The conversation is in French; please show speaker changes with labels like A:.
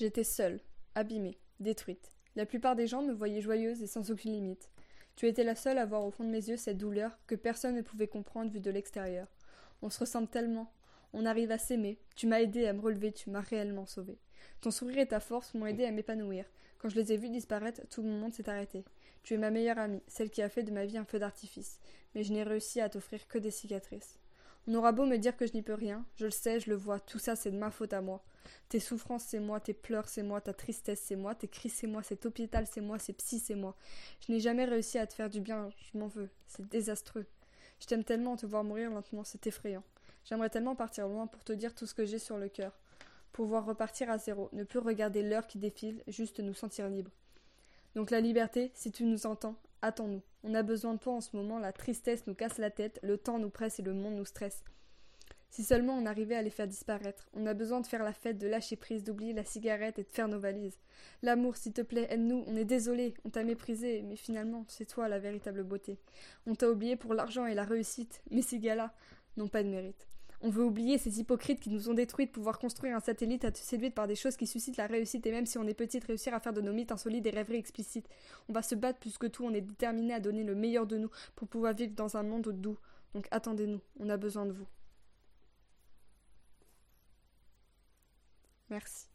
A: J'étais seule, abîmée, détruite. La plupart des gens me voyaient joyeuse et sans aucune limite. Tu étais la seule à voir au fond de mes yeux cette douleur que personne ne pouvait comprendre vue de l'extérieur. On se ressemble tellement. On arrive à s'aimer. Tu m'as aidé à me relever, tu m'as réellement sauvée. Ton sourire et ta force m'ont aidé à m'épanouir. Quand je les ai vus disparaître, tout le monde s'est arrêté. Tu es ma meilleure amie, celle qui a fait de ma vie un feu d'artifice, mais je n'ai réussi à t'offrir que des cicatrices. On aura beau me dire que je n'y peux rien, je le sais, je le vois, tout ça c'est de ma faute à moi. Tes souffrances c'est moi, tes pleurs c'est moi, ta tristesse c'est moi, tes cris c'est moi, cet hôpital c'est moi, ces psy c'est moi. Je n'ai jamais réussi à te faire du bien, je m'en veux, c'est désastreux. Je t'aime tellement te voir mourir lentement, c'est effrayant. J'aimerais tellement partir loin pour te dire tout ce que j'ai sur le cœur. Pouvoir repartir à zéro, ne plus regarder l'heure qui défile, juste nous sentir libres. Donc la liberté, si tu nous entends, attends-nous. On a besoin de toi en ce moment, la tristesse nous casse la tête, le temps nous presse et le monde nous stresse. Si seulement on arrivait à les faire disparaître. On a besoin de faire la fête, de lâcher prise, d'oublier la cigarette et de faire nos valises. L'amour, s'il te plaît, aide-nous. On est désolé, on t'a méprisé, mais finalement, c'est toi la véritable beauté. On t'a oublié pour l'argent et la réussite, mais ces gars-là n'ont pas de mérite. On veut oublier ces hypocrites qui nous ont détruits de pouvoir construire un satellite à te séduire par des choses qui suscitent la réussite et même si on est petite, réussir à faire de nos mythes insolites des rêveries explicites. On va se battre plus que tout, on est déterminé à donner le meilleur de nous pour pouvoir vivre dans un monde doux. Donc attendez-nous, on a besoin de vous. Merci.